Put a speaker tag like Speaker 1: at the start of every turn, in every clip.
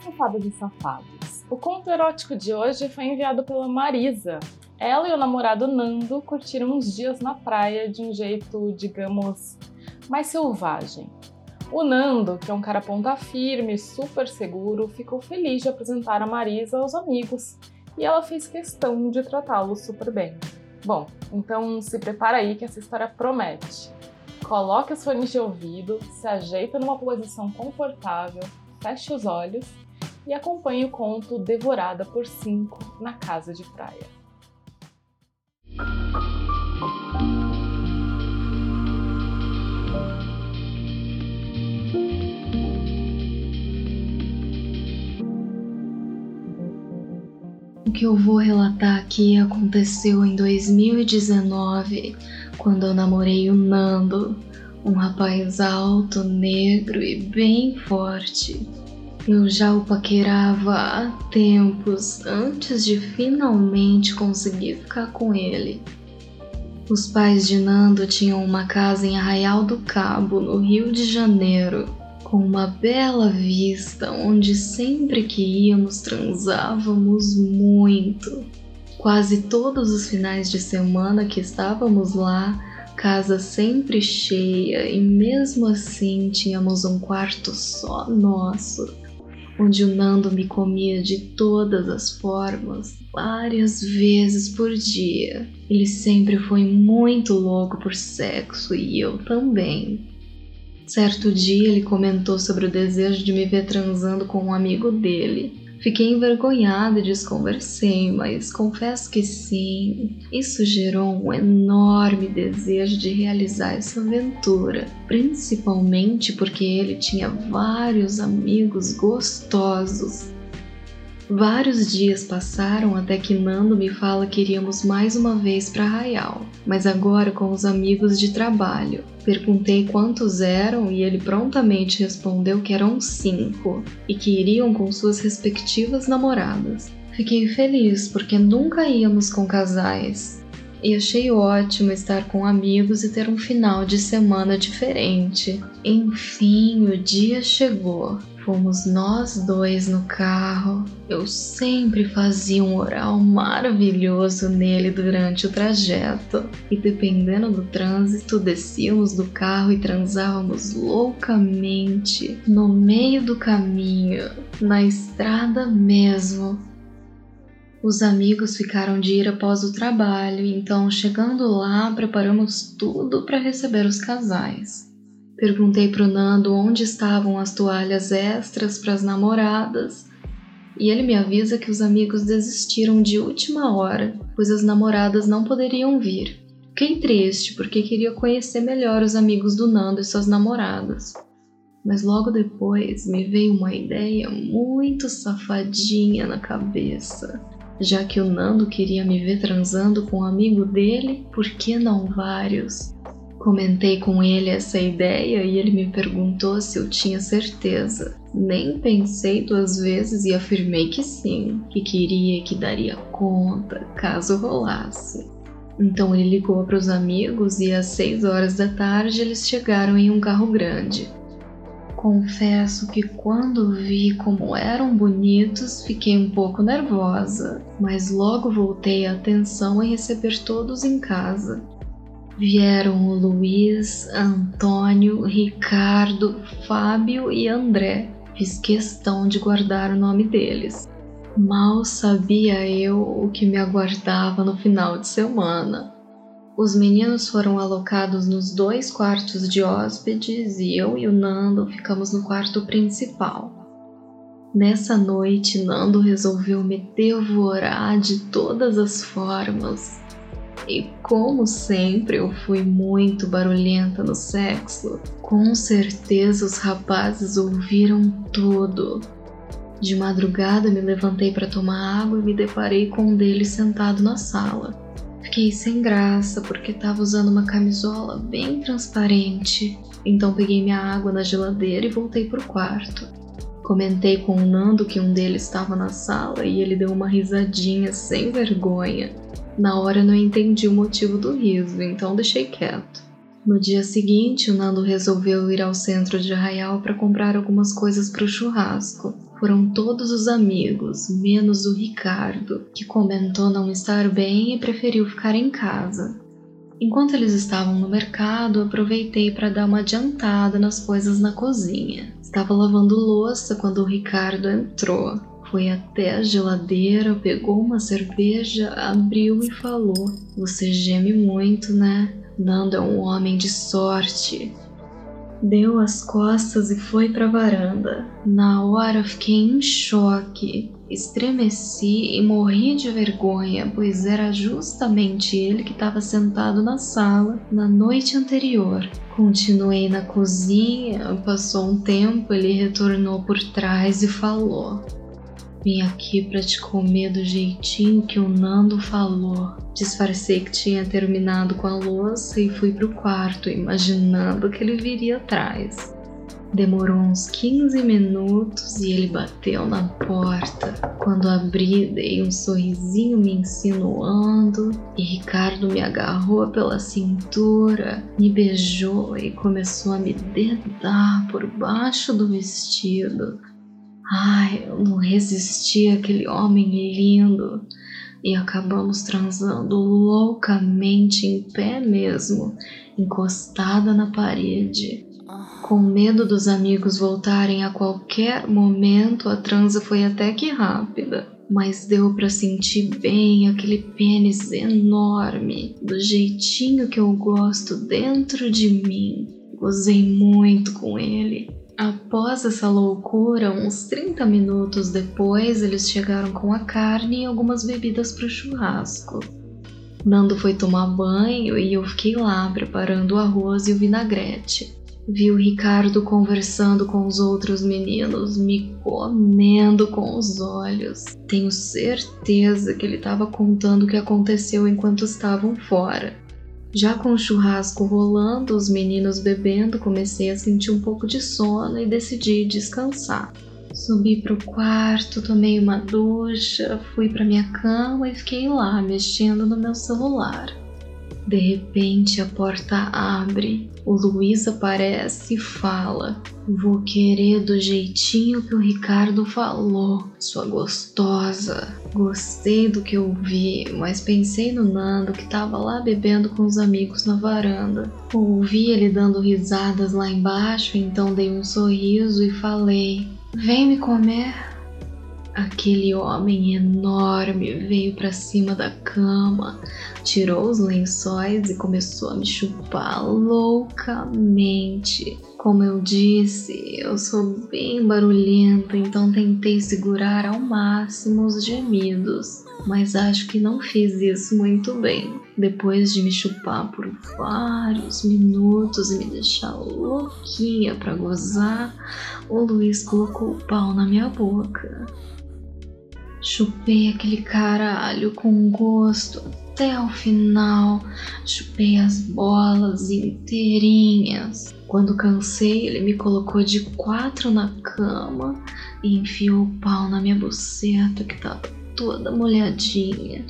Speaker 1: Safada dos Safados. O conto erótico de hoje foi enviado pela Marisa. Ela e o namorado Nando curtiram uns dias na praia de um jeito, digamos, mais selvagem. O Nando, que é um cara ponta firme, super seguro, ficou feliz de apresentar a Marisa aos amigos e ela fez questão de tratá-lo super bem. Bom, então se prepara aí que essa história promete. Coloque os fones de ouvido, se ajeita numa posição confortável, feche os olhos e acompanhe o conto Devorada por Cinco na Casa de Praia.
Speaker 2: O que eu vou relatar aqui aconteceu em 2019, quando eu namorei o Nando, um rapaz alto, negro e bem forte. Eu já o paquerava há tempos antes de finalmente conseguir ficar com ele. Os pais de Nando tinham uma casa em Arraial do Cabo, no Rio de Janeiro, com uma bela vista onde sempre que íamos transávamos muito. Quase todos os finais de semana que estávamos lá, casa sempre cheia e mesmo assim tínhamos um quarto só nosso, onde o Nando me comia de todas as formas, várias vezes por dia. Ele sempre foi muito louco por sexo e eu também. Certo dia ele comentou sobre o desejo de me ver transando com um amigo dele. Fiquei envergonhada e desconversei, mas confesso que sim, isso gerou um enorme desejo de realizar essa aventura, principalmente porque ele tinha vários amigos gostosos. Vários dias passaram até que Nando me fala que iríamos mais uma vez para Arraial, mas agora com os amigos de trabalho. Perguntei quantos eram e ele prontamente respondeu que eram cinco e que iriam com suas respectivas namoradas. Fiquei feliz porque nunca íamos com casais. E achei ótimo estar com amigos e ter um final de semana diferente. Enfim, o dia chegou. Fomos nós dois no carro. Eu sempre fazia um oral maravilhoso nele durante o trajeto. E dependendo do trânsito, descíamos do carro e transávamos loucamente no meio do caminho, na estrada mesmo. Os amigos ficaram de ir após o trabalho, então chegando lá, preparamos tudo para receber os casais. Perguntei pro Nando onde estavam as toalhas extras para as namoradas e ele me avisa que os amigos desistiram de última hora, pois as namoradas não poderiam vir. Fiquei triste porque queria conhecer melhor os amigos do Nando e suas namoradas. Mas logo depois me veio uma ideia muito safadinha na cabeça. Já que o Nando queria me ver transando com um amigo dele, por que não vários? Comentei com ele essa ideia e ele me perguntou se eu tinha certeza. Nem pensei duas vezes e afirmei que sim, que queria que daria conta caso rolasse. Então ele ligou para os amigos e às seis horas da tarde eles chegaram em um carro grande. Confesso que quando vi como eram bonitos, fiquei um pouco nervosa, mas logo voltei a atenção em receber todos em casa vieram o Luiz, Antônio, Ricardo, Fábio e André. Fiz questão de guardar o nome deles. Mal sabia eu o que me aguardava no final de semana. Os meninos foram alocados nos dois quartos de hóspedes e eu e o Nando ficamos no quarto principal. Nessa noite, Nando resolveu me devorar de todas as formas. E como sempre eu fui muito barulhenta no sexo, com certeza os rapazes ouviram tudo. De madrugada me levantei para tomar água e me deparei com um deles sentado na sala. Fiquei sem graça porque estava usando uma camisola bem transparente. Então peguei minha água na geladeira e voltei pro quarto. Comentei com o Nando que um deles estava na sala e ele deu uma risadinha sem vergonha. Na hora não entendi o motivo do riso, então deixei quieto. No dia seguinte, o Nando resolveu ir ao centro de Arraial para comprar algumas coisas para o churrasco. foram todos os amigos, menos o Ricardo, que comentou não estar bem e preferiu ficar em casa. Enquanto eles estavam no mercado, aproveitei para dar uma adiantada nas coisas na cozinha. Estava lavando louça quando o Ricardo entrou. Foi até a geladeira, pegou uma cerveja, abriu e falou: Você geme muito, né? Nando é um homem de sorte deu as costas e foi para a varanda. Na hora fiquei em choque, estremeci e morri de vergonha, pois era justamente ele que estava sentado na sala na noite anterior. Continuei na cozinha, passou um tempo, ele retornou por trás e falou: Vim aqui para te comer do jeitinho que o Nando falou. Disfarcei que tinha terminado com a louça e fui pro quarto, imaginando que ele viria atrás. Demorou uns 15 minutos e ele bateu na porta. Quando abri, dei um sorrisinho me insinuando e Ricardo me agarrou pela cintura, me beijou e começou a me dedar por baixo do vestido. Ai, eu não resisti àquele homem lindo e acabamos transando loucamente em pé mesmo, encostada na parede. Com medo dos amigos voltarem a qualquer momento, a transa foi até que rápida, mas deu para sentir bem aquele pênis enorme, do jeitinho que eu gosto dentro de mim. Gozei muito com ele Após essa loucura, uns 30 minutos depois, eles chegaram com a carne e algumas bebidas para o churrasco. Nando foi tomar banho e eu fiquei lá preparando o arroz e o vinagrete. Vi o Ricardo conversando com os outros meninos, me comendo com os olhos. Tenho certeza que ele estava contando o que aconteceu enquanto estavam fora. Já com o churrasco rolando, os meninos bebendo, comecei a sentir um pouco de sono e decidi descansar. Subi pro quarto, tomei uma ducha, fui pra minha cama e fiquei lá mexendo no meu celular. De repente a porta abre, o Luiz aparece e fala: Vou querer do jeitinho que o Ricardo falou, sua gostosa. Gostei do que eu vi, mas pensei no Nando que tava lá bebendo com os amigos na varanda. Ouvi ele dando risadas lá embaixo, então dei um sorriso e falei: Vem me comer. Aquele homem enorme veio para cima da cama, tirou os lençóis e começou a me chupar loucamente. Como eu disse, eu sou bem barulhento, então tentei segurar ao máximo os gemidos, mas acho que não fiz isso muito bem. Depois de me chupar por vários minutos e me deixar louquinha para gozar, o Luiz colocou o pau na minha boca. Chupei aquele caralho com gosto até o final. Chupei as bolas inteirinhas. Quando cansei, ele me colocou de quatro na cama e enfiou o pau na minha buceta que tava toda molhadinha.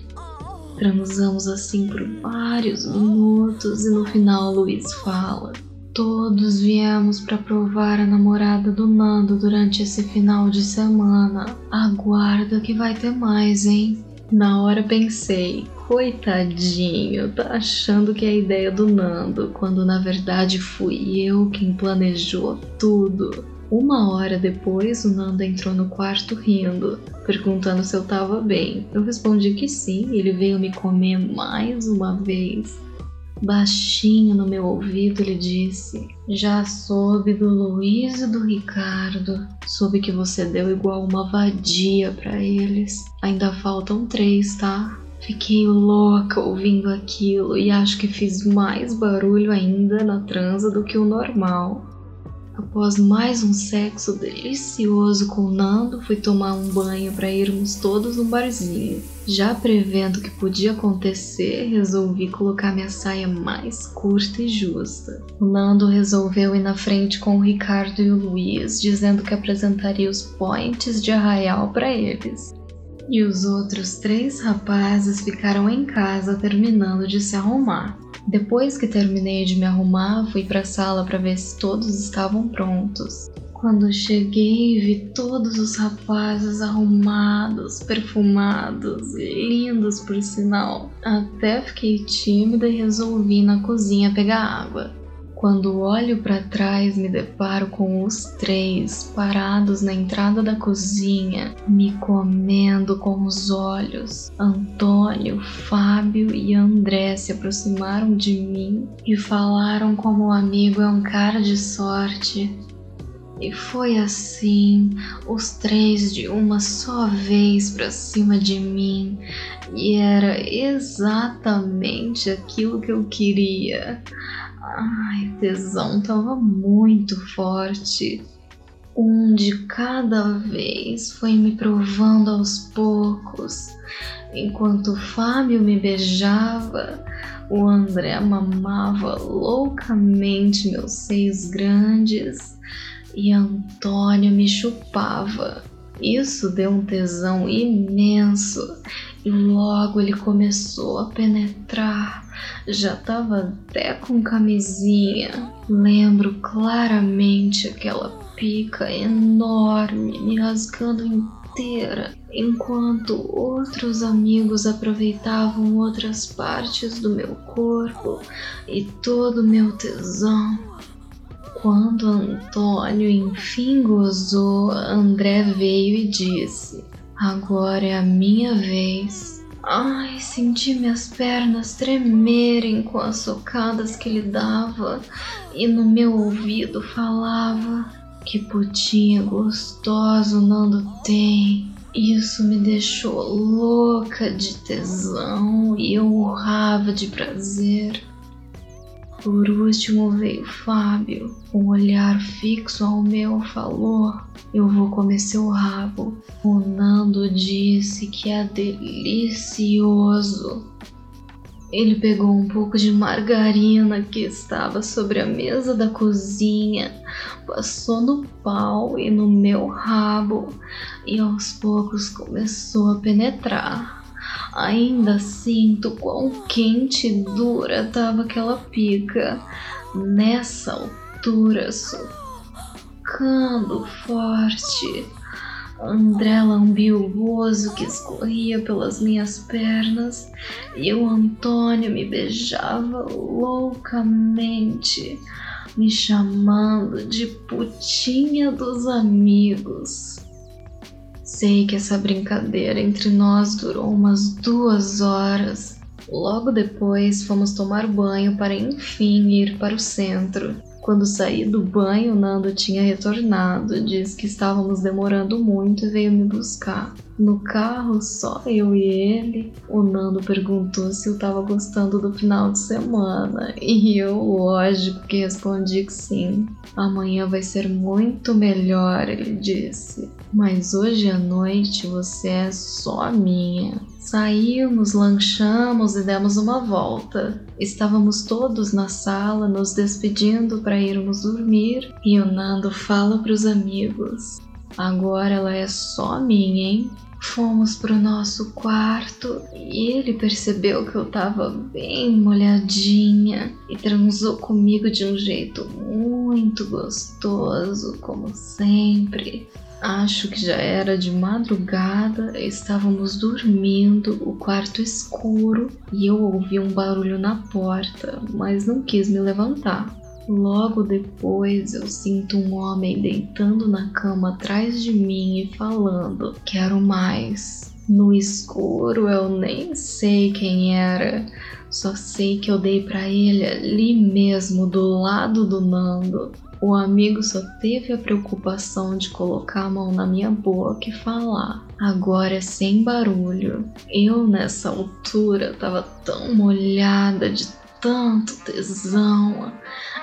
Speaker 2: Transamos assim por vários minutos e no final Luiz fala: Todos viemos para provar a namorada do Nando durante esse final de semana. Aguarda que vai ter mais, hein? Na hora pensei, coitadinho, tá achando que é a ideia do Nando, quando na verdade fui eu quem planejou tudo. Uma hora depois, o Nando entrou no quarto rindo, perguntando se eu tava bem. Eu respondi que sim, e ele veio me comer mais uma vez. Baixinho no meu ouvido, ele disse: Já soube do Luiz e do Ricardo. Soube que você deu igual uma vadia para eles. Ainda faltam três, tá? Fiquei louca ouvindo aquilo e acho que fiz mais barulho ainda na transa do que o normal. Após mais um sexo delicioso com Nando, fui tomar um banho para irmos todos no barzinho. Já prevendo o que podia acontecer, resolvi colocar minha saia mais curta e justa. O Nando resolveu ir na frente com o Ricardo e o Luiz, dizendo que apresentaria os points de arraial para eles. E os outros três rapazes ficaram em casa terminando de se arrumar. Depois que terminei de me arrumar, fui para a sala para ver se todos estavam prontos. Quando cheguei, vi todos os rapazes arrumados, perfumados, lindos por sinal. Até fiquei tímida e resolvi na cozinha pegar água. Quando olho para trás, me deparo com os três parados na entrada da cozinha, me comendo com os olhos. Antônio, Fábio e André se aproximaram de mim e falaram como o amigo é um cara de sorte. E foi assim, os três de uma só vez para cima de mim, e era exatamente aquilo que eu queria. Ai, tesão tava muito forte. Um de cada vez foi me provando aos poucos. Enquanto o Fábio me beijava, o André mamava loucamente meus seios grandes e Antônio me chupava. Isso deu um tesão imenso e logo ele começou a penetrar. Já tava até com camisinha. Lembro claramente aquela pica enorme me rasgando inteira, enquanto outros amigos aproveitavam outras partes do meu corpo e todo o meu tesão. Quando Antônio enfim gozou, André veio e disse: Agora é a minha vez. Ai, senti minhas pernas tremerem com as socadas que ele dava e no meu ouvido falava: Que putinha gostoso Nando tem. Isso me deixou louca de tesão e eu urrava de prazer. Por último veio Fábio, um olhar fixo ao meu falou: Eu vou comer seu rabo. O Nando disse que é delicioso. Ele pegou um pouco de margarina que estava sobre a mesa da cozinha, passou no pau e no meu rabo e aos poucos começou a penetrar. Ainda sinto quão quente e dura tava aquela pica. Nessa altura, socando forte. André lambiu o gozo que escorria pelas minhas pernas e o Antônio me beijava loucamente, me chamando de putinha dos amigos. Sei que essa brincadeira entre nós durou umas duas horas. Logo depois fomos tomar banho para enfim ir para o centro. Quando saí do banho, Nando tinha retornado, disse que estávamos demorando muito e veio me buscar. No carro, só eu e ele, o Nando perguntou se eu estava gostando do final de semana e eu, lógico, que respondi que sim. Amanhã vai ser muito melhor, ele disse. Mas hoje à noite você é só minha. Saímos, lanchamos e demos uma volta. Estávamos todos na sala nos despedindo para irmos dormir e o Nando fala para os amigos: Agora ela é só minha, hein? Fomos pro nosso quarto e ele percebeu que eu tava bem molhadinha e transou comigo de um jeito muito gostoso, como sempre. Acho que já era de madrugada, estávamos dormindo, o quarto escuro e eu ouvi um barulho na porta, mas não quis me levantar. Logo depois eu sinto um homem deitando na cama atrás de mim e falando: Quero mais. No escuro eu nem sei quem era, só sei que eu dei para ele ali mesmo do lado do Nando. O amigo só teve a preocupação de colocar a mão na minha boca e falar. Agora é sem barulho. Eu, nessa altura, tava tão molhada de tanto tesão.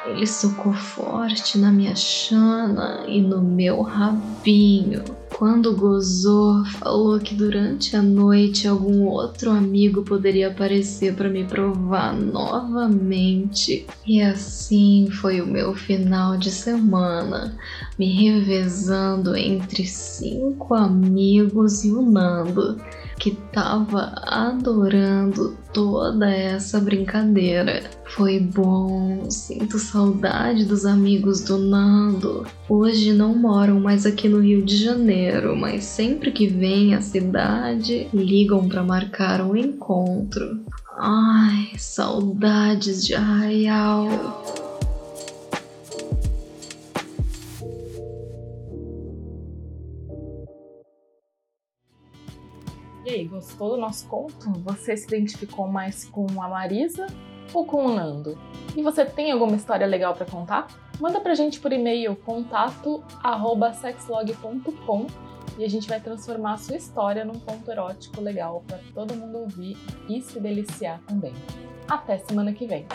Speaker 2: Ele socou forte na minha chana e no meu rabinho. Quando gozou, falou que durante a noite algum outro amigo poderia aparecer para me provar novamente. E assim foi o meu final de semana, me revezando entre cinco amigos e o Nando que tava adorando toda essa brincadeira. Foi bom, sinto saudade dos amigos do Nando. Hoje não moram mais aqui no Rio de Janeiro, mas sempre que vêm à cidade, ligam para marcar um encontro. Ai, saudades de Arraial.
Speaker 1: Gostou do nosso conto? Você se identificou mais com a Marisa ou com o Nando? E você tem alguma história legal para contar? Manda pra gente por e-mail contato@sexlog.com e a gente vai transformar a sua história num conto erótico legal para todo mundo ouvir e se deliciar também. Até semana que vem.